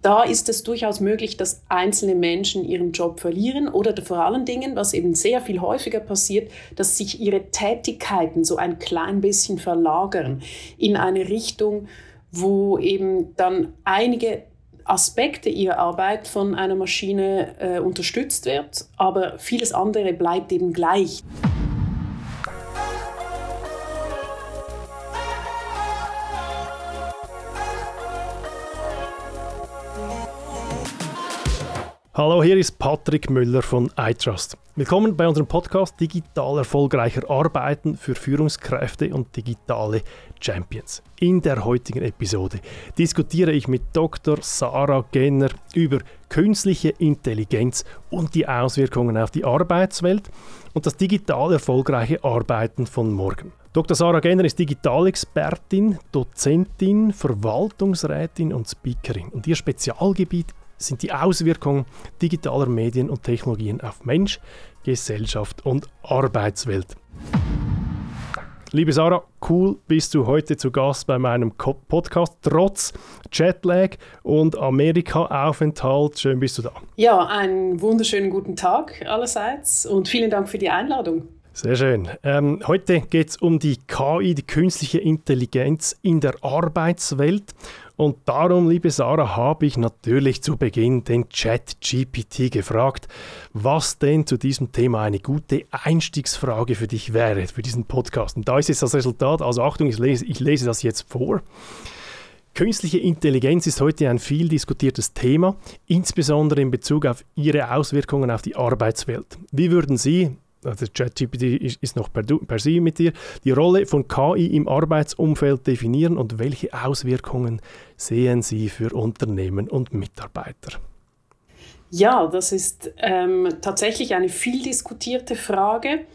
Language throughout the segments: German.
da ist es durchaus möglich, dass einzelne Menschen ihren Job verlieren oder vor allen Dingen, was eben sehr viel häufiger passiert, dass sich ihre Tätigkeiten so ein klein bisschen verlagern in eine Richtung, wo eben dann einige Aspekte ihrer Arbeit von einer Maschine äh, unterstützt wird, aber vieles andere bleibt eben gleich. Hallo, hier ist Patrick Müller von iTrust. Willkommen bei unserem Podcast Digital erfolgreicher Arbeiten für Führungskräfte und digitale Champions. In der heutigen Episode diskutiere ich mit Dr. Sarah Genner über künstliche Intelligenz und die Auswirkungen auf die Arbeitswelt und das digital erfolgreiche Arbeiten von morgen. Dr. Sarah Genner ist Digitalexpertin, Dozentin, Verwaltungsrätin und Speakerin. Und ihr Spezialgebiet sind die Auswirkungen digitaler Medien und Technologien auf Mensch, Gesellschaft und Arbeitswelt. Liebe Sarah, cool bist du heute zu Gast bei meinem Podcast, trotz Jetlag und Amerika-Aufenthalt. Schön bist du da. Ja, einen wunderschönen guten Tag allerseits und vielen Dank für die Einladung. Sehr schön. Ähm, heute geht es um die KI, die künstliche Intelligenz in der Arbeitswelt. Und darum, liebe Sarah, habe ich natürlich zu Beginn den Chat GPT gefragt, was denn zu diesem Thema eine gute Einstiegsfrage für dich wäre, für diesen Podcast. Und da ist jetzt das Resultat, also Achtung, ich lese, ich lese das jetzt vor. Künstliche Intelligenz ist heute ein viel diskutiertes Thema, insbesondere in Bezug auf ihre Auswirkungen auf die Arbeitswelt. Wie würden Sie, also ChatGPT ist noch per, per Sie mit dir, die Rolle von KI im Arbeitsumfeld definieren und welche Auswirkungen sehen Sie für Unternehmen und Mitarbeiter? Ja, das ist ähm, tatsächlich eine viel diskutierte Frage.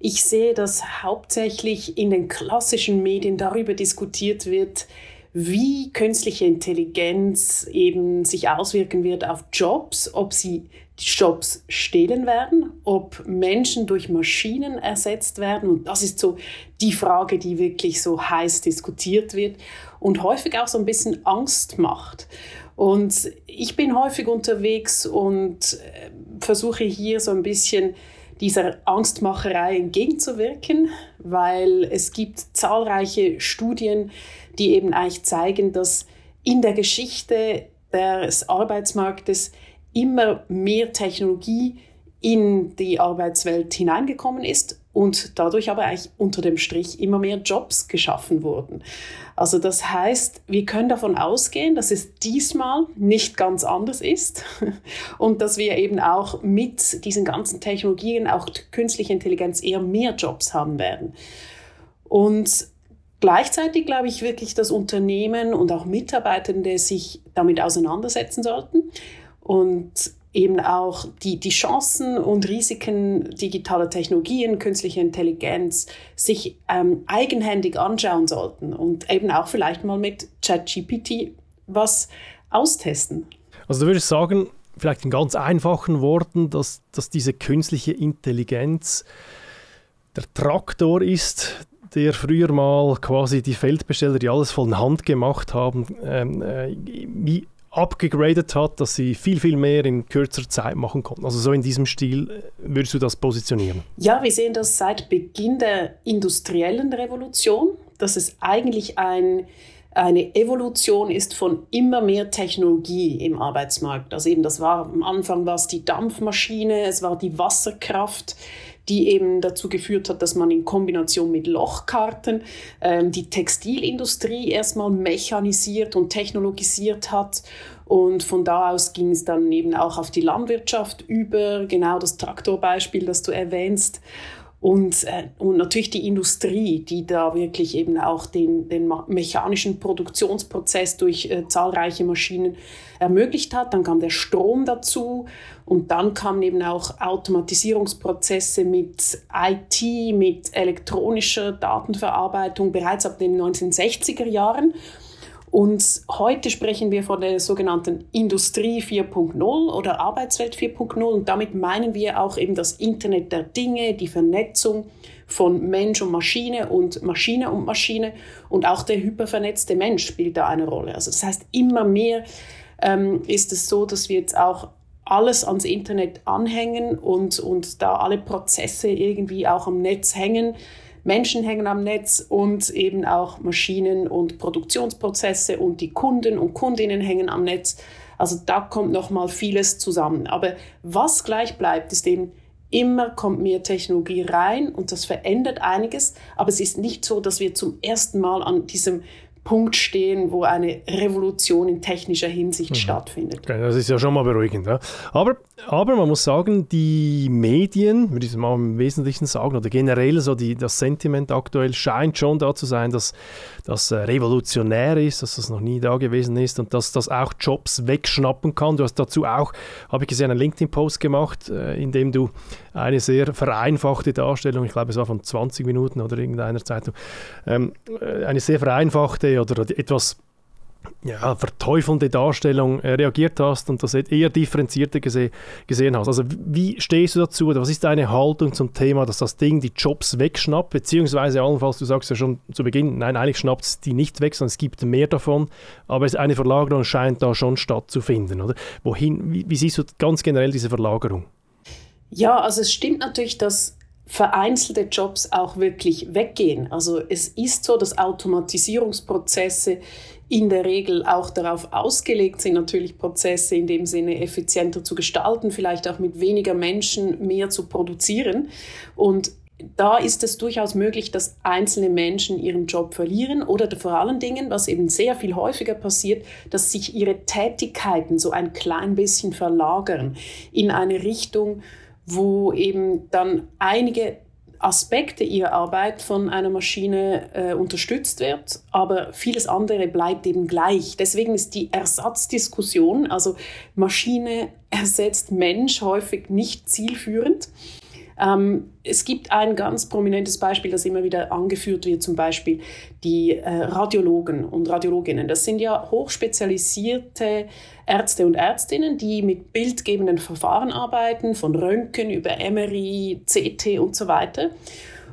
Ich sehe, dass hauptsächlich in den klassischen Medien darüber diskutiert wird, wie künstliche Intelligenz eben sich auswirken wird auf Jobs, ob sie die Jobs stehlen werden, ob Menschen durch Maschinen ersetzt werden. Und das ist so die Frage, die wirklich so heiß diskutiert wird und häufig auch so ein bisschen Angst macht. Und ich bin häufig unterwegs und äh, versuche hier so ein bisschen dieser Angstmacherei entgegenzuwirken, weil es gibt zahlreiche Studien, die eben eigentlich zeigen, dass in der Geschichte des Arbeitsmarktes immer mehr Technologie in die Arbeitswelt hineingekommen ist und dadurch aber eigentlich unter dem Strich immer mehr Jobs geschaffen wurden. Also das heißt, wir können davon ausgehen, dass es diesmal nicht ganz anders ist und dass wir eben auch mit diesen ganzen Technologien, auch künstliche Intelligenz, eher mehr Jobs haben werden. Und gleichzeitig glaube ich wirklich, dass Unternehmen und auch Mitarbeitende sich damit auseinandersetzen sollten und eben auch die, die Chancen und Risiken digitaler Technologien, künstlicher Intelligenz sich ähm, eigenhändig anschauen sollten und eben auch vielleicht mal mit ChatGPT was austesten. Also du würdest sagen, vielleicht in ganz einfachen Worten, dass, dass diese künstliche Intelligenz der Traktor ist, der früher mal quasi die Feldbesteller, die alles von Hand gemacht haben, ähm, äh, wie abgegradet hat, dass sie viel, viel mehr in kürzerer Zeit machen konnten. Also so in diesem Stil äh, würdest du das positionieren? Ja, wir sehen das seit Beginn der industriellen Revolution, dass es eigentlich ein, eine Evolution ist von immer mehr Technologie im Arbeitsmarkt. Also eben, das war am Anfang war es die Dampfmaschine, es war die Wasserkraft, die eben dazu geführt hat, dass man in Kombination mit Lochkarten ähm, die Textilindustrie erstmal mechanisiert und technologisiert hat. Und von da aus ging es dann eben auch auf die Landwirtschaft über, genau das Traktorbeispiel, das du erwähnst. Und, äh, und natürlich die Industrie, die da wirklich eben auch den, den mechanischen Produktionsprozess durch äh, zahlreiche Maschinen ermöglicht hat. Dann kam der Strom dazu und dann kamen eben auch Automatisierungsprozesse mit IT, mit elektronischer Datenverarbeitung bereits ab den 1960er Jahren. Und heute sprechen wir von der sogenannten Industrie 4.0 oder Arbeitswelt 4.0 und damit meinen wir auch eben das Internet der Dinge, die Vernetzung von Mensch und Maschine und Maschine und Maschine und auch der hypervernetzte Mensch spielt da eine Rolle. Also das heißt immer mehr ähm, ist es so, dass wir jetzt auch alles ans Internet anhängen und, und da alle Prozesse irgendwie auch am Netz hängen. Menschen hängen am Netz und eben auch Maschinen und Produktionsprozesse und die Kunden und Kundinnen hängen am Netz. Also da kommt noch mal vieles zusammen. Aber was gleich bleibt, ist eben immer kommt mehr Technologie rein und das verändert einiges. Aber es ist nicht so, dass wir zum ersten Mal an diesem Punkt stehen, wo eine Revolution in technischer Hinsicht mhm. stattfindet. Das ist ja schon mal beruhigend. Ja. Aber, aber man muss sagen, die Medien, würde ich mal im Wesentlichen sagen, oder generell so die, das Sentiment aktuell scheint schon da zu sein, dass das äh, revolutionär ist, dass das noch nie da gewesen ist und dass das auch Jobs wegschnappen kann. Du hast dazu auch, habe ich gesehen, einen LinkedIn-Post gemacht, äh, in dem du eine sehr vereinfachte Darstellung, ich glaube es war von 20 Minuten oder irgendeiner Zeitung, ähm, äh, eine sehr vereinfachte oder etwas ja, verteufelnde Darstellung äh, reagiert hast und das eher differenzierter gese gesehen hast. Also wie stehst du dazu oder was ist deine Haltung zum Thema, dass das Ding die Jobs wegschnappt, beziehungsweise allenfalls, du sagst ja schon zu Beginn, nein, eigentlich schnappt es die nicht weg, sondern es gibt mehr davon, aber eine Verlagerung scheint da schon stattzufinden, oder? Wohin, wie, wie siehst du ganz generell diese Verlagerung? Ja, also es stimmt natürlich, dass vereinzelte Jobs auch wirklich weggehen. Also es ist so, dass Automatisierungsprozesse in der Regel auch darauf ausgelegt sind, natürlich Prozesse in dem Sinne effizienter zu gestalten, vielleicht auch mit weniger Menschen mehr zu produzieren. Und da ist es durchaus möglich, dass einzelne Menschen ihren Job verlieren oder vor allen Dingen, was eben sehr viel häufiger passiert, dass sich ihre Tätigkeiten so ein klein bisschen verlagern in eine Richtung, wo eben dann einige Aspekte ihrer Arbeit von einer Maschine äh, unterstützt wird, aber vieles andere bleibt eben gleich. Deswegen ist die Ersatzdiskussion, also Maschine ersetzt Mensch, häufig nicht zielführend. Ähm, es gibt ein ganz prominentes Beispiel, das immer wieder angeführt wird, zum Beispiel die äh, Radiologen und Radiologinnen. Das sind ja hochspezialisierte Ärzte und Ärztinnen, die mit bildgebenden Verfahren arbeiten, von Röntgen über MRI, CT und so weiter.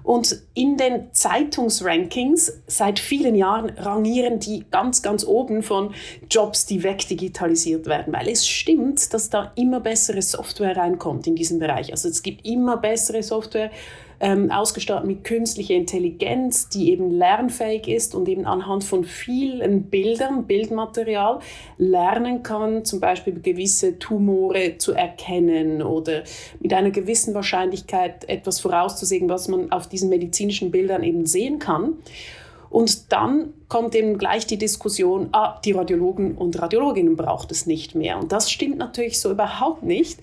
Und in den Zeitungsrankings seit vielen Jahren rangieren die ganz, ganz oben von Jobs, die wegdigitalisiert werden, weil es stimmt, dass da immer bessere Software reinkommt in diesem Bereich. Also es gibt immer bessere Software ähm, ausgestattet mit künstlicher Intelligenz, die eben lernfähig ist und eben anhand von vielen Bildern, Bildmaterial lernen kann, zum Beispiel gewisse Tumore zu erkennen oder mit einer gewissen Wahrscheinlichkeit etwas vorauszusehen, was man auf diesen medizinischen Bildern eben sehen kann. Und dann kommt eben gleich die Diskussion, ah, die Radiologen und Radiologinnen braucht es nicht mehr. Und das stimmt natürlich so überhaupt nicht.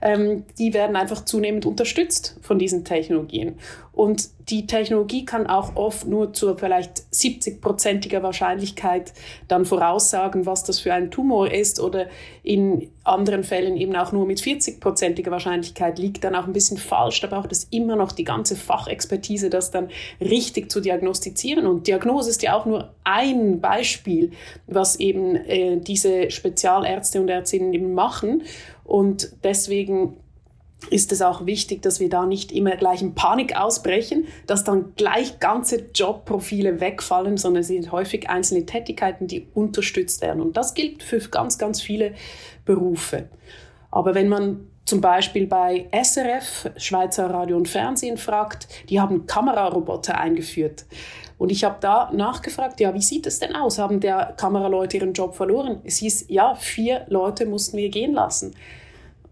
Ähm, die werden einfach zunehmend unterstützt von diesen Technologien. Und die Technologie kann auch oft nur zu vielleicht 70-prozentiger Wahrscheinlichkeit dann voraussagen, was das für ein Tumor ist oder in anderen Fällen eben auch nur mit 40-prozentiger Wahrscheinlichkeit liegt dann auch ein bisschen falsch. Da braucht es immer noch die ganze Fachexpertise, das dann richtig zu diagnostizieren. Und Diagnose ist ja auch nur ein Beispiel, was eben äh, diese Spezialärzte und Ärztinnen eben machen. Und deswegen ist es auch wichtig, dass wir da nicht immer gleich in Panik ausbrechen, dass dann gleich ganze Jobprofile wegfallen, sondern es sind häufig einzelne Tätigkeiten, die unterstützt werden. Und das gilt für ganz, ganz viele Berufe. Aber wenn man zum Beispiel bei SRF, Schweizer Radio und Fernsehen, fragt, die haben Kameraroboter eingeführt. Und ich habe da nachgefragt, ja, wie sieht es denn aus? Haben der Kameraleute ihren Job verloren? Es hieß, ja, vier Leute mussten wir gehen lassen.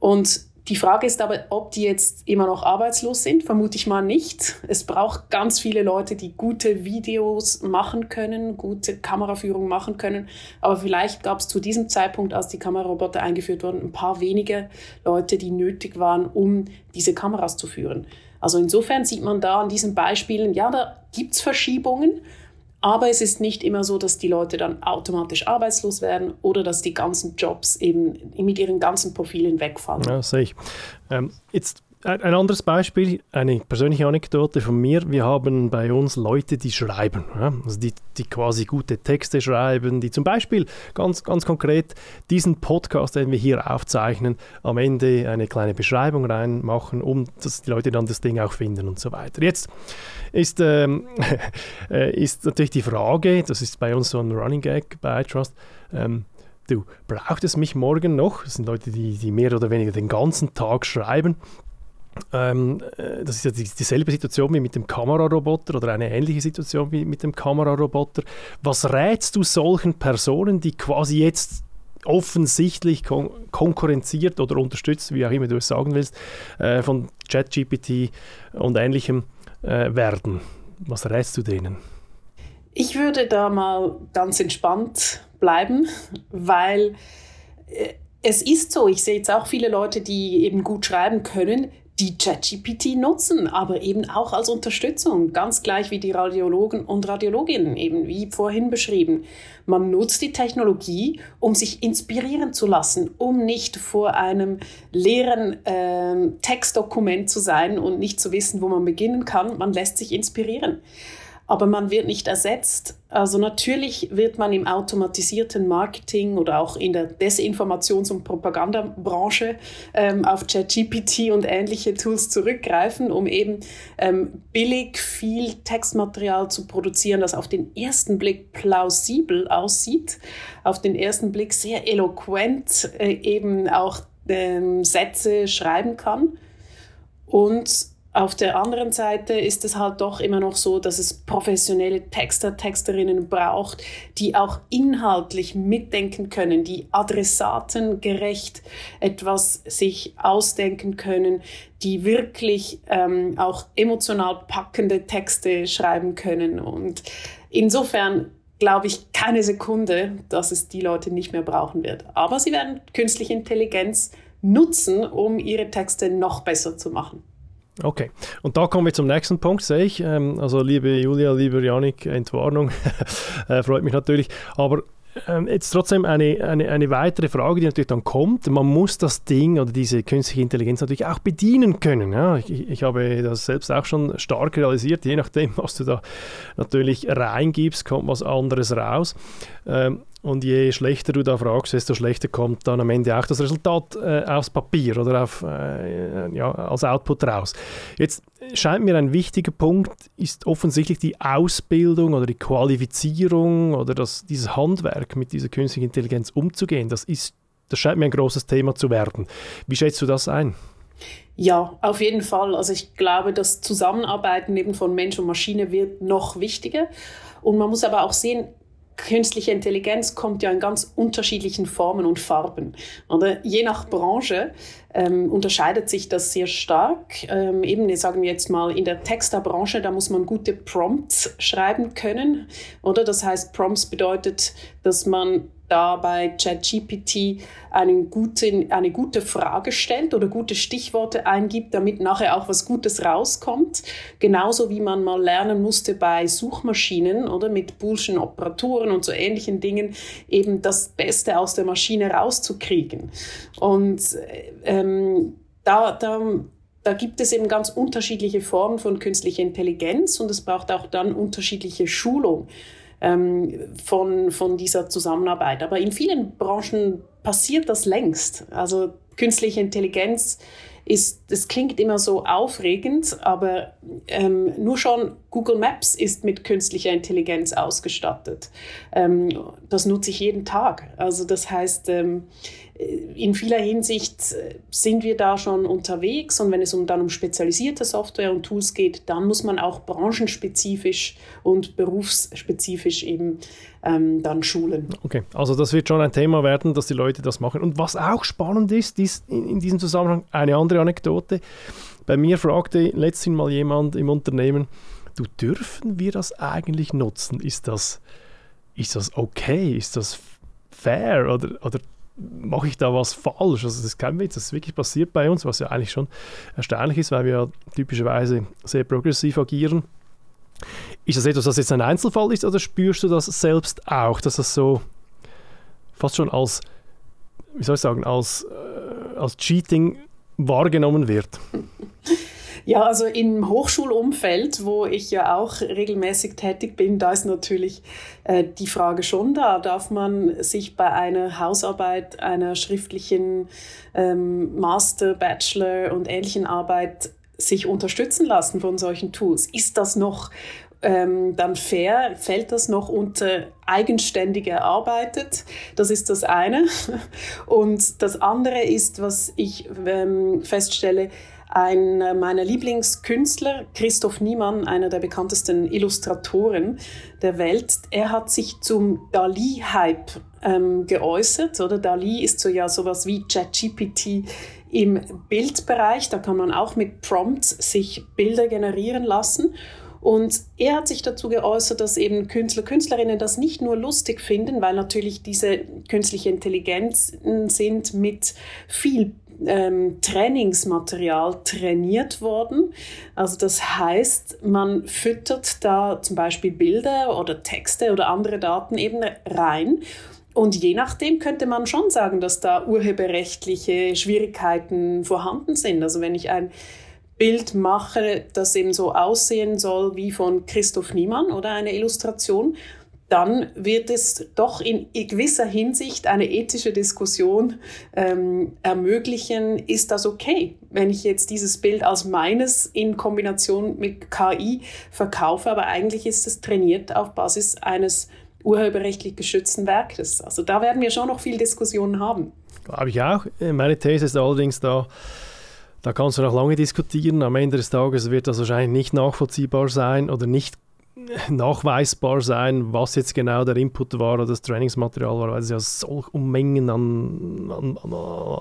Und die Frage ist aber, ob die jetzt immer noch arbeitslos sind. Vermute ich mal nicht. Es braucht ganz viele Leute, die gute Videos machen können, gute Kameraführung machen können. Aber vielleicht gab es zu diesem Zeitpunkt, als die Kameraroboter eingeführt wurden, ein paar wenige Leute, die nötig waren, um diese Kameras zu führen. Also insofern sieht man da an diesen Beispielen, ja, da gibt es Verschiebungen. Aber es ist nicht immer so, dass die Leute dann automatisch arbeitslos werden oder dass die ganzen Jobs eben mit ihren ganzen Profilen wegfallen. Ja, sehe ich. Ähm, jetzt ein anderes Beispiel, eine persönliche Anekdote von mir. Wir haben bei uns Leute, die schreiben, also die, die quasi gute Texte schreiben, die zum Beispiel ganz, ganz konkret diesen Podcast, den wir hier aufzeichnen, am Ende eine kleine Beschreibung reinmachen, um dass die Leute dann das Ding auch finden und so weiter. Jetzt ist, ähm, äh, ist natürlich die Frage, das ist bei uns so ein Running Gag bei iTrust, ähm, du, braucht es mich morgen noch? Das sind Leute, die, die mehr oder weniger den ganzen Tag schreiben. Ähm, äh, das ist ja die, dieselbe Situation wie mit dem Kameraroboter oder eine ähnliche Situation wie mit dem Kameraroboter. Was rätst du solchen Personen, die quasi jetzt offensichtlich kon konkurrenziert oder unterstützt, wie auch immer du es sagen willst, äh, von ChatGPT und ähnlichem äh, werden? Was rätst du denen? Ich würde da mal ganz entspannt bleiben, weil äh, es ist so, ich sehe jetzt auch viele Leute, die eben gut schreiben können, die ChatGPT nutzen, aber eben auch als Unterstützung, ganz gleich wie die Radiologen und Radiologinnen, eben wie vorhin beschrieben. Man nutzt die Technologie, um sich inspirieren zu lassen, um nicht vor einem leeren äh, Textdokument zu sein und nicht zu wissen, wo man beginnen kann. Man lässt sich inspirieren aber man wird nicht ersetzt. Also natürlich wird man im automatisierten Marketing oder auch in der Desinformations- und Propagandabranche ähm, auf ChatGPT und ähnliche Tools zurückgreifen, um eben ähm, billig viel Textmaterial zu produzieren, das auf den ersten Blick plausibel aussieht, auf den ersten Blick sehr eloquent äh, eben auch ähm, Sätze schreiben kann. Und auf der anderen Seite ist es halt doch immer noch so, dass es professionelle Texter, Texterinnen braucht, die auch inhaltlich mitdenken können, die adressatengerecht etwas sich ausdenken können, die wirklich ähm, auch emotional packende Texte schreiben können. Und insofern glaube ich keine Sekunde, dass es die Leute nicht mehr brauchen wird. Aber sie werden künstliche Intelligenz nutzen, um ihre Texte noch besser zu machen. Okay, und da kommen wir zum nächsten Punkt, sehe ich. Ähm, also liebe Julia, lieber Janik, Entwarnung, äh, freut mich natürlich. Aber ähm, jetzt trotzdem eine, eine, eine weitere Frage, die natürlich dann kommt. Man muss das Ding oder diese künstliche Intelligenz natürlich auch bedienen können. Ja? Ich, ich habe das selbst auch schon stark realisiert. Je nachdem, was du da natürlich reingibst, kommt was anderes raus. Und je schlechter du da fragst, desto schlechter kommt dann am Ende auch das Resultat äh, aufs Papier oder auf, äh, ja, als Output raus. Jetzt scheint mir ein wichtiger Punkt, ist offensichtlich die Ausbildung oder die Qualifizierung oder das, dieses Handwerk mit dieser künstlichen Intelligenz umzugehen. Das, ist, das scheint mir ein großes Thema zu werden. Wie schätzt du das ein? Ja, auf jeden Fall. Also ich glaube, das Zusammenarbeiten eben von Mensch und Maschine wird noch wichtiger. Und man muss aber auch sehen, künstliche Intelligenz kommt ja in ganz unterschiedlichen Formen und Farben. Oder je nach Branche ähm, unterscheidet sich das sehr stark. Ähm, eben, sagen wir jetzt mal, in der Texterbranche, da muss man gute Prompts schreiben können. Oder das heißt, Prompts bedeutet, dass man da bei ChatGPT eine gute, eine gute Frage stellt oder gute Stichworte eingibt, damit nachher auch was Gutes rauskommt. Genauso wie man mal lernen musste bei Suchmaschinen oder mit Boolschen Operatoren und so ähnlichen Dingen, eben das Beste aus der Maschine rauszukriegen. Und ähm, da, da da gibt es eben ganz unterschiedliche Formen von künstlicher Intelligenz und es braucht auch dann unterschiedliche Schulung ähm, von, von dieser Zusammenarbeit. Aber in vielen Branchen passiert das längst. Also künstliche Intelligenz ist, das klingt immer so aufregend, aber ähm, nur schon Google Maps ist mit künstlicher Intelligenz ausgestattet. Ähm, das nutze ich jeden Tag. Also das heißt, ähm, in vieler Hinsicht äh, sind wir da schon unterwegs und wenn es um, dann um spezialisierte Software und Tools geht, dann muss man auch branchenspezifisch und berufsspezifisch eben ähm, dann schulen. Okay, also das wird schon ein Thema werden, dass die Leute das machen. Und was auch spannend ist, ist in, in diesem Zusammenhang eine andere Anekdote. Bei mir fragte letztens mal jemand im Unternehmen, du dürfen wir das eigentlich nutzen? Ist das, ist das okay? Ist das fair oder, oder mache ich da was falsch? Also das ist kein Witz, das ist wirklich passiert bei uns, was ja eigentlich schon erstaunlich ist, weil wir ja typischerweise sehr progressiv agieren. Ist das etwas, das jetzt ein Einzelfall ist oder spürst du das selbst auch, dass das so fast schon als, wie soll ich sagen, als, äh, als Cheating wahrgenommen wird? Ja, also im Hochschulumfeld, wo ich ja auch regelmäßig tätig bin, da ist natürlich äh, die Frage schon da, darf man sich bei einer Hausarbeit, einer schriftlichen ähm, Master, Bachelor und ähnlichen Arbeit sich unterstützen lassen von solchen Tools? Ist das noch ähm, dann fair, fällt das noch unter eigenständig erarbeitet. Das ist das eine. Und das andere ist, was ich ähm, feststelle, ein meiner Lieblingskünstler, Christoph Niemann, einer der bekanntesten Illustratoren der Welt, er hat sich zum Dali-Hype ähm, geäußert. Oder Dali ist so ja sowas wie ChatGPT im Bildbereich. Da kann man auch mit Prompts sich Bilder generieren lassen. Und er hat sich dazu geäußert, dass eben Künstler, Künstlerinnen das nicht nur lustig finden, weil natürlich diese künstliche Intelligenzen sind mit viel ähm, Trainingsmaterial trainiert worden. Also das heißt, man füttert da zum Beispiel Bilder oder Texte oder andere Daten eben rein. Und je nachdem könnte man schon sagen, dass da urheberrechtliche Schwierigkeiten vorhanden sind. Also wenn ich ein Bild mache, das eben so aussehen soll wie von Christoph Niemann oder eine Illustration, dann wird es doch in gewisser Hinsicht eine ethische Diskussion ähm, ermöglichen, ist das okay, wenn ich jetzt dieses Bild als meines in Kombination mit KI verkaufe, aber eigentlich ist es trainiert auf Basis eines urheberrechtlich geschützten Werkes. Also da werden wir schon noch viel Diskussionen haben. Glaube ich auch. Meine These ist allerdings da, da kannst du noch lange diskutieren. Am Ende des Tages wird das wahrscheinlich nicht nachvollziehbar sein oder nicht nachweisbar sein, was jetzt genau der Input war oder das Trainingsmaterial war, weil es ja so Unmengen an, an, an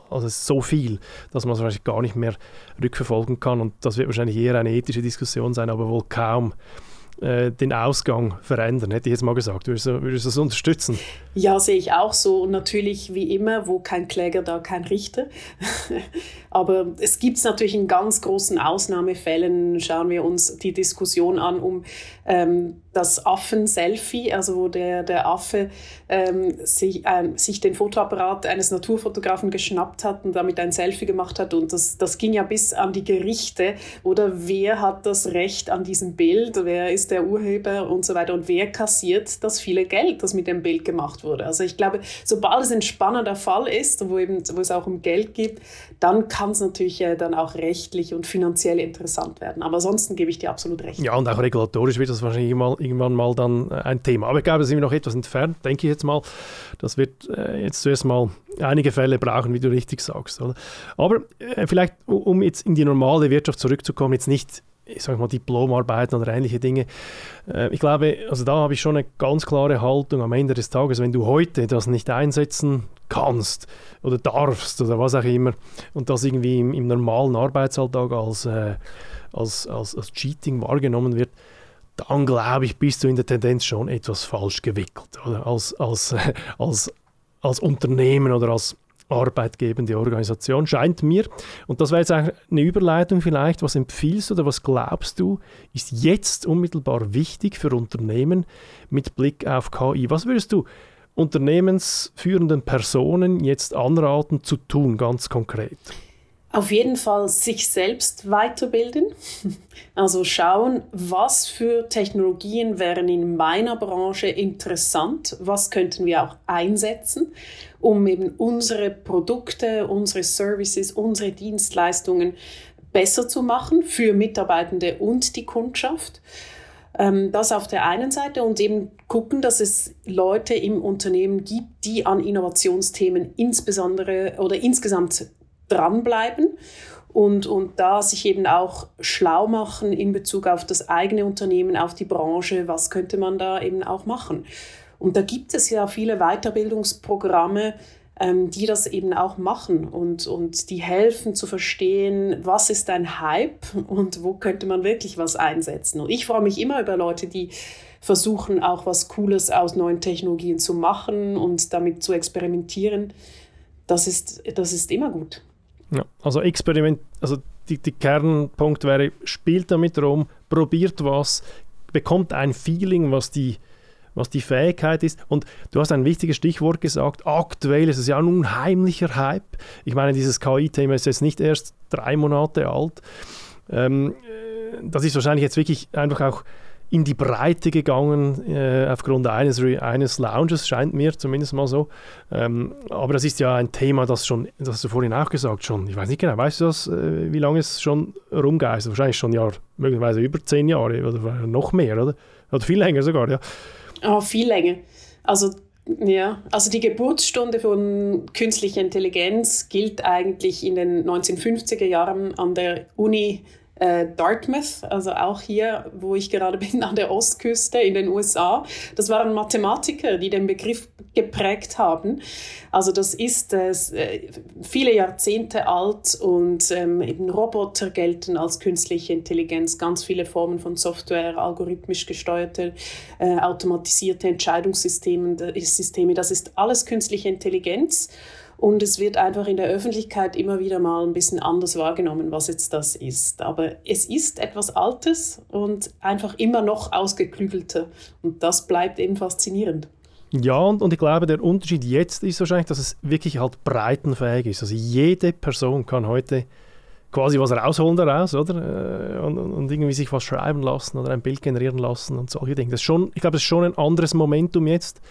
also so viel, dass man es wahrscheinlich gar nicht mehr rückverfolgen kann. Und das wird wahrscheinlich eher eine ethische Diskussion sein, aber wohl kaum äh, den Ausgang verändern, hätte ich jetzt mal gesagt. Würdest du, würdest du das unterstützen? Ja, sehe ich auch so. Und natürlich, wie immer, wo kein Kläger, da kein Richter. Aber es gibt es natürlich in ganz großen Ausnahmefällen. Schauen wir uns die Diskussion an um ähm, das Affen-Selfie, also wo der, der Affe ähm, sich, ähm, sich den Fotoapparat eines Naturfotografen geschnappt hat und damit ein Selfie gemacht hat. Und das, das ging ja bis an die Gerichte. Oder wer hat das Recht an diesem Bild? Wer ist der Urheber und so weiter? Und wer kassiert das viele Geld, das mit dem Bild gemacht wurde? Also ich glaube, sobald es ein spannender Fall ist, wo, eben, wo es auch um Geld geht, dann kann es natürlich äh, dann auch rechtlich und finanziell interessant werden. Aber ansonsten gebe ich dir absolut recht. Ja, und auch regulatorisch wird das wahrscheinlich mal, irgendwann mal dann äh, ein Thema. Aber ich glaube, da sind wir noch etwas entfernt, denke ich jetzt mal. Das wird äh, jetzt zuerst mal einige Fälle brauchen, wie du richtig sagst. Oder? Aber äh, vielleicht, um jetzt in die normale Wirtschaft zurückzukommen, jetzt nicht ich sage mal, Diplomarbeiten oder ähnliche Dinge. Ich glaube, also da habe ich schon eine ganz klare Haltung am Ende des Tages, wenn du heute das nicht einsetzen kannst oder darfst oder was auch immer und das irgendwie im, im normalen Arbeitsalltag als, äh, als, als, als Cheating wahrgenommen wird, dann glaube ich, bist du in der Tendenz schon etwas falsch gewickelt. Oder? Als, als, als, als Unternehmen oder als arbeitgebende Organisation, scheint mir. Und das wäre jetzt eine Überleitung vielleicht. Was empfiehlst du oder was glaubst du, ist jetzt unmittelbar wichtig für Unternehmen mit Blick auf KI? Was würdest du unternehmensführenden Personen jetzt anraten zu tun, ganz konkret? Auf jeden Fall sich selbst weiterbilden. Also schauen, was für Technologien wären in meiner Branche interessant, was könnten wir auch einsetzen, um eben unsere Produkte, unsere Services, unsere Dienstleistungen besser zu machen für Mitarbeitende und die Kundschaft. Ähm, das auf der einen Seite und eben gucken, dass es Leute im Unternehmen gibt, die an Innovationsthemen insbesondere oder insgesamt dranbleiben und, und da sich eben auch schlau machen in Bezug auf das eigene Unternehmen, auf die Branche, was könnte man da eben auch machen. Und da gibt es ja viele Weiterbildungsprogramme, ähm, die das eben auch machen und, und die helfen zu verstehen, was ist ein Hype und wo könnte man wirklich was einsetzen. Und ich freue mich immer über Leute, die versuchen auch was Cooles aus neuen Technologien zu machen und damit zu experimentieren. Das ist, das ist immer gut. Ja, also Experiment, also die, die Kernpunkt wäre, spielt damit rum, probiert was, bekommt ein Feeling, was die, was die Fähigkeit ist. Und du hast ein wichtiges Stichwort gesagt, aktuell ist es ja ein unheimlicher Hype. Ich meine, dieses KI-Thema ist jetzt nicht erst drei Monate alt. Ähm, äh, das ist wahrscheinlich jetzt wirklich einfach auch in die Breite gegangen äh, aufgrund eines, eines Lounges, scheint mir zumindest mal so. Ähm, aber das ist ja ein Thema, das schon, das hast du vorhin auch gesagt, schon, ich weiß nicht genau, weißt du das, äh, wie lange es schon rumgeist? Wahrscheinlich schon Jahr, möglicherweise über zehn Jahre oder noch mehr, oder? Oder viel länger sogar, ja. Oh, viel länger. Also ja, also die Geburtsstunde von künstlicher Intelligenz gilt eigentlich in den 1950er Jahren an der Uni äh, Dartmouth, also auch hier, wo ich gerade bin, an der Ostküste in den USA. Das waren Mathematiker, die den Begriff geprägt haben. Also das ist äh, viele Jahrzehnte alt und ähm, eben Roboter gelten als künstliche Intelligenz, ganz viele Formen von Software, algorithmisch gesteuerte, äh, automatisierte Entscheidungssysteme, Systeme, das ist alles künstliche Intelligenz. Und es wird einfach in der Öffentlichkeit immer wieder mal ein bisschen anders wahrgenommen, was jetzt das ist. Aber es ist etwas Altes und einfach immer noch ausgeklügelter. Und das bleibt eben faszinierend. Ja, und, und ich glaube, der Unterschied jetzt ist wahrscheinlich, dass es wirklich halt breitenfähig ist. Also jede Person kann heute quasi was rausholen daraus, oder? Äh, und, und, irgendwie sich was schreiben lassen oder ein Bild generieren lassen und solche Dinge. Das ist schon, ich glaube, es ist schon ein anderes Momentum jetzt,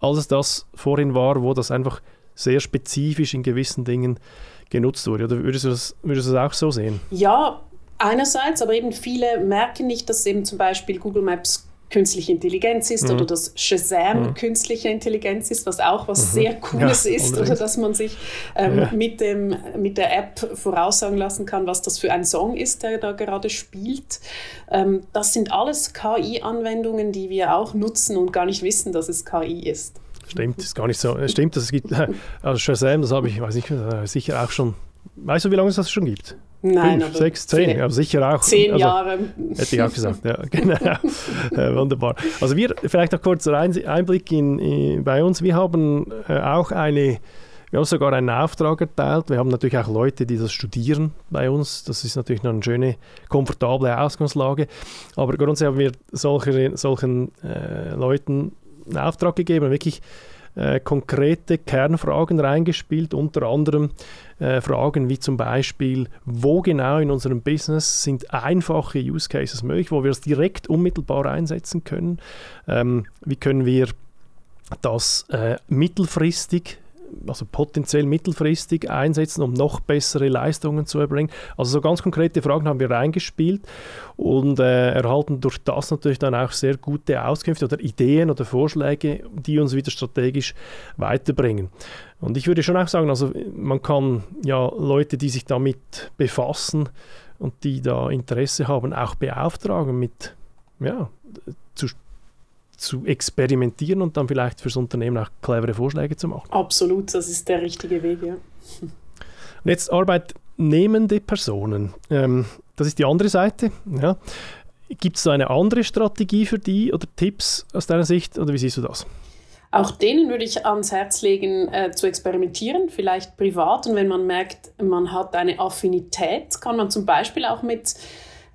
als es das vorhin war, wo das einfach sehr spezifisch in gewissen Dingen genutzt wurde. Oder würdest du das, würdest du das auch so sehen? Ja, einerseits, aber eben viele merken nicht, dass eben zum Beispiel Google Maps künstliche Intelligenz ist mhm. oder dass Shazam mhm. künstliche Intelligenz ist, was auch was mhm. sehr Cooles ja, ist oder dass man sich ähm, ja. mit, dem, mit der App voraussagen lassen kann, was das für ein Song ist, der da gerade spielt. Ähm, das sind alles KI-Anwendungen, die wir auch nutzen und gar nicht wissen, dass es KI ist. Stimmt, ist gar nicht so. Es stimmt, dass es gibt. Also Shazam, das habe ich, weiß nicht, äh, sicher auch schon. Weißt du, wie lange es das schon gibt? Nein, Fünf, sechs, zehn, ja, sicher auch. Zehn also, Jahre. Hätte ich auch gesagt, ja, genau. äh, wunderbar. Also wir, vielleicht noch kurz ein Einblick in, in, bei uns. Wir haben äh, auch eine, wir haben sogar einen Auftrag erteilt. Wir haben natürlich auch Leute, die das studieren bei uns. Das ist natürlich noch eine schöne, komfortable Ausgangslage. Aber grundsätzlich haben wir solche, solchen äh, Leuten Auftrag gegeben, wirklich äh, konkrete Kernfragen reingespielt, unter anderem äh, Fragen wie zum Beispiel, wo genau in unserem Business sind einfache Use Cases möglich, wo wir es direkt unmittelbar einsetzen können, ähm, wie können wir das äh, mittelfristig also potenziell mittelfristig einsetzen, um noch bessere Leistungen zu erbringen. Also so ganz konkrete Fragen haben wir reingespielt und äh, erhalten durch das natürlich dann auch sehr gute Auskünfte oder Ideen oder Vorschläge, die uns wieder strategisch weiterbringen. Und ich würde schon auch sagen, also man kann ja Leute, die sich damit befassen und die da Interesse haben, auch beauftragen mit ja, zu zu experimentieren und dann vielleicht fürs Unternehmen auch clevere Vorschläge zu machen. Absolut, das ist der richtige Weg, ja. Und jetzt arbeitnehmende Personen. Ähm, das ist die andere Seite. Ja. Gibt es da eine andere Strategie für die oder Tipps aus deiner Sicht oder wie siehst du das? Auch denen würde ich ans Herz legen, äh, zu experimentieren, vielleicht privat. Und wenn man merkt, man hat eine Affinität, kann man zum Beispiel auch mit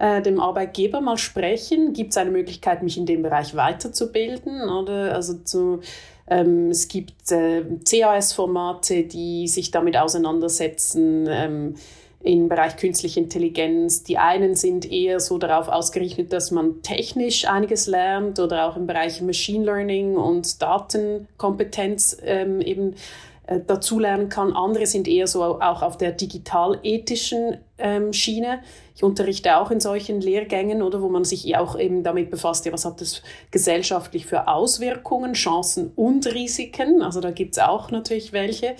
äh, dem Arbeitgeber mal sprechen. Gibt es eine Möglichkeit, mich in dem Bereich weiterzubilden? Oder also zu, ähm, es gibt äh, CAS-Formate, die sich damit auseinandersetzen. Ähm, im Bereich künstliche Intelligenz. Die einen sind eher so darauf ausgerichtet, dass man technisch einiges lernt oder auch im Bereich Machine Learning und Datenkompetenz ähm, eben dazulernen kann. Andere sind eher so auch auf der digital-ethischen ähm, Schiene. Ich unterrichte auch in solchen Lehrgängen oder wo man sich auch eben damit befasst, ja, was hat das gesellschaftlich für Auswirkungen, Chancen und Risiken. Also da gibt es auch natürlich welche.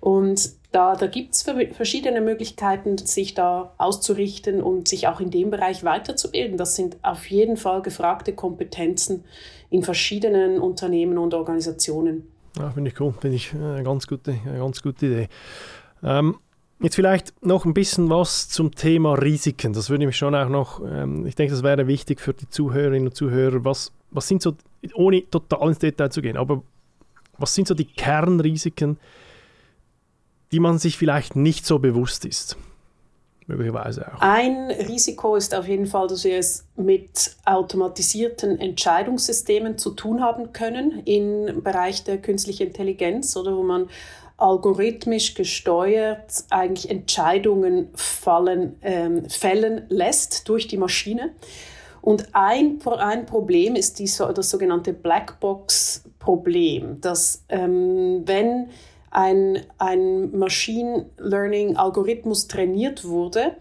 Und da, da gibt es verschiedene Möglichkeiten, sich da auszurichten und sich auch in dem Bereich weiterzubilden. Das sind auf jeden Fall gefragte Kompetenzen in verschiedenen Unternehmen und Organisationen. Ja, finde ich cool, finde ich eine ganz gute, eine ganz gute Idee. Ähm, jetzt vielleicht noch ein bisschen was zum Thema Risiken. Das würde mich schon auch noch, ähm, ich denke, das wäre wichtig für die Zuhörerinnen und Zuhörer. Was, was sind so, ohne total ins Detail zu gehen, aber was sind so die Kernrisiken, die man sich vielleicht nicht so bewusst ist? Möglicherweise auch. Ein Risiko ist auf jeden Fall, dass wir es mit automatisierten Entscheidungssystemen zu tun haben können im Bereich der künstlichen Intelligenz oder wo man algorithmisch gesteuert eigentlich Entscheidungen fallen, ähm, fällen lässt durch die Maschine. Und ein, ein Problem ist die, das sogenannte Blackbox-Problem, dass ähm, wenn ein, ein Machine Learning-Algorithmus trainiert wurde,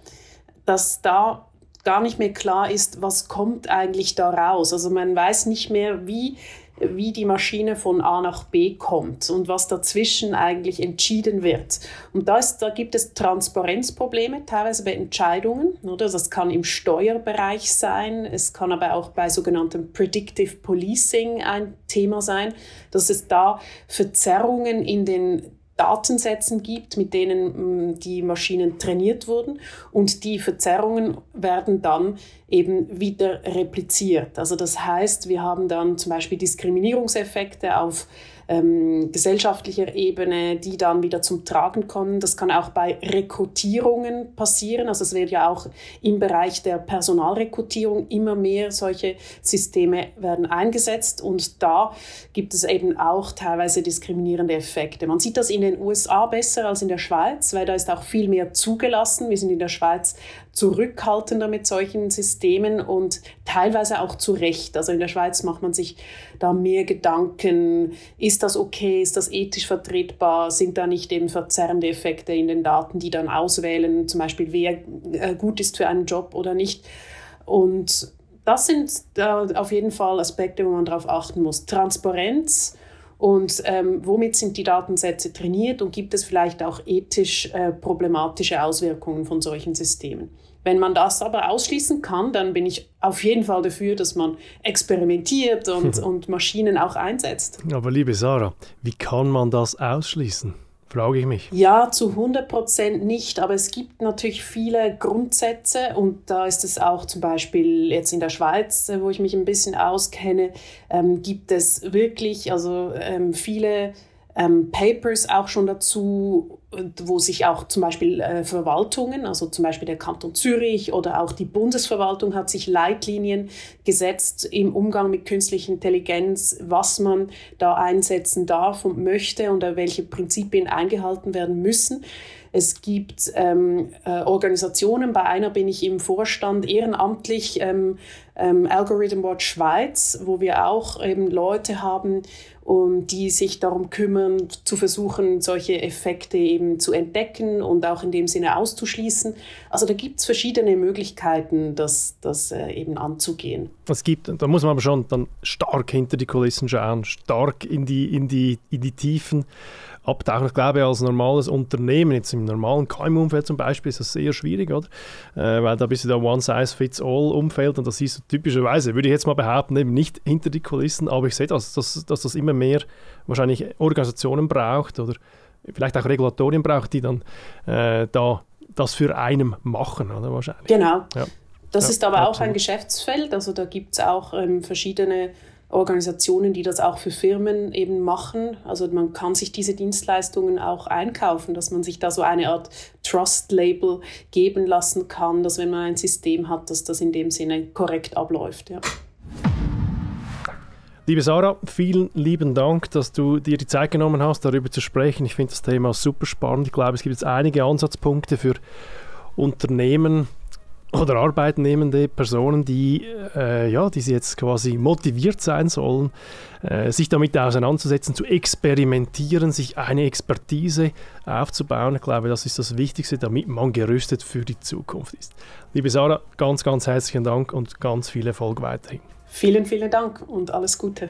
dass da gar nicht mehr klar ist, was kommt eigentlich da raus. Also man weiß nicht mehr, wie wie die Maschine von A nach B kommt und was dazwischen eigentlich entschieden wird. Und da, ist, da gibt es Transparenzprobleme, teilweise bei Entscheidungen. Oder? Das kann im Steuerbereich sein, es kann aber auch bei sogenanntem Predictive Policing ein Thema sein, dass es da Verzerrungen in den Datensätzen gibt, mit denen mm, die Maschinen trainiert wurden und die Verzerrungen werden dann eben wieder repliziert. Also das heißt, wir haben dann zum Beispiel Diskriminierungseffekte auf ähm, gesellschaftlicher Ebene, die dann wieder zum Tragen kommen. Das kann auch bei Rekrutierungen passieren. Also es wird ja auch im Bereich der Personalrekrutierung immer mehr solche Systeme werden eingesetzt und da gibt es eben auch teilweise diskriminierende Effekte. Man sieht das in den USA besser als in der Schweiz, weil da ist auch viel mehr zugelassen. Wir sind in der Schweiz zurückhaltender mit solchen Systemen und teilweise auch zu Recht. Also in der Schweiz macht man sich da mehr Gedanken, ist das okay, ist das ethisch vertretbar, sind da nicht eben verzerrende Effekte in den Daten, die dann auswählen, zum Beispiel wer äh, gut ist für einen Job oder nicht. Und das sind äh, auf jeden Fall Aspekte, wo man darauf achten muss. Transparenz, und ähm, womit sind die Datensätze trainiert und gibt es vielleicht auch ethisch äh, problematische Auswirkungen von solchen Systemen? Wenn man das aber ausschließen kann, dann bin ich auf jeden Fall dafür, dass man experimentiert und, und Maschinen auch einsetzt. Aber liebe Sarah, wie kann man das ausschließen? frage ich mich. Ja, zu 100 Prozent nicht, aber es gibt natürlich viele Grundsätze und da ist es auch zum Beispiel jetzt in der Schweiz, äh, wo ich mich ein bisschen auskenne, ähm, gibt es wirklich also ähm, viele ähm, Papers auch schon dazu, wo sich auch zum Beispiel äh, Verwaltungen, also zum Beispiel der Kanton Zürich oder auch die Bundesverwaltung hat sich Leitlinien gesetzt im Umgang mit künstlicher Intelligenz, was man da einsetzen darf und möchte und welche Prinzipien eingehalten werden müssen. Es gibt ähm, äh, Organisationen, bei einer bin ich im Vorstand ehrenamtlich, ähm, ähm, Algorithm Watch Schweiz, wo wir auch eben Leute haben, um, die sich darum kümmern, zu versuchen, solche Effekte eben zu entdecken und auch in dem Sinne auszuschließen. Also da gibt es verschiedene Möglichkeiten, das, das äh, eben anzugehen. Es gibt, da muss man aber schon dann stark hinter die Kulissen schauen, stark in die, in die, in die Tiefen abtauchen. Ich glaube, als normales Unternehmen, jetzt im normalen KMU-Umfeld zum Beispiel, ist das sehr schwierig, oder? Äh, weil da bist du da One-Size-Fits-All-Umfeld und das du typischerweise, würde ich jetzt mal behaupten, eben nicht hinter die Kulissen, aber ich sehe, dass, dass, dass das immer mehr wahrscheinlich Organisationen braucht oder vielleicht auch Regulatorien braucht, die dann äh, da das für einen machen, oder wahrscheinlich. Genau. Ja. Das ja, ist aber absolut. auch ein Geschäftsfeld, also da gibt es auch ähm, verschiedene Organisationen, die das auch für Firmen eben machen. Also man kann sich diese Dienstleistungen auch einkaufen, dass man sich da so eine Art Trust-Label geben lassen kann, dass wenn man ein System hat, dass das in dem Sinne korrekt abläuft. Ja. Liebe Sarah, vielen lieben Dank, dass du dir die Zeit genommen hast, darüber zu sprechen. Ich finde das Thema super spannend. Ich glaube, es gibt jetzt einige Ansatzpunkte für Unternehmen, oder arbeitnehmende Personen, die, äh, ja, die jetzt quasi motiviert sein sollen, äh, sich damit auseinanderzusetzen, zu experimentieren, sich eine Expertise aufzubauen. Ich glaube, das ist das Wichtigste, damit man gerüstet für die Zukunft ist. Liebe Sarah, ganz, ganz herzlichen Dank und ganz viel Erfolg weiterhin. Vielen, vielen Dank und alles Gute.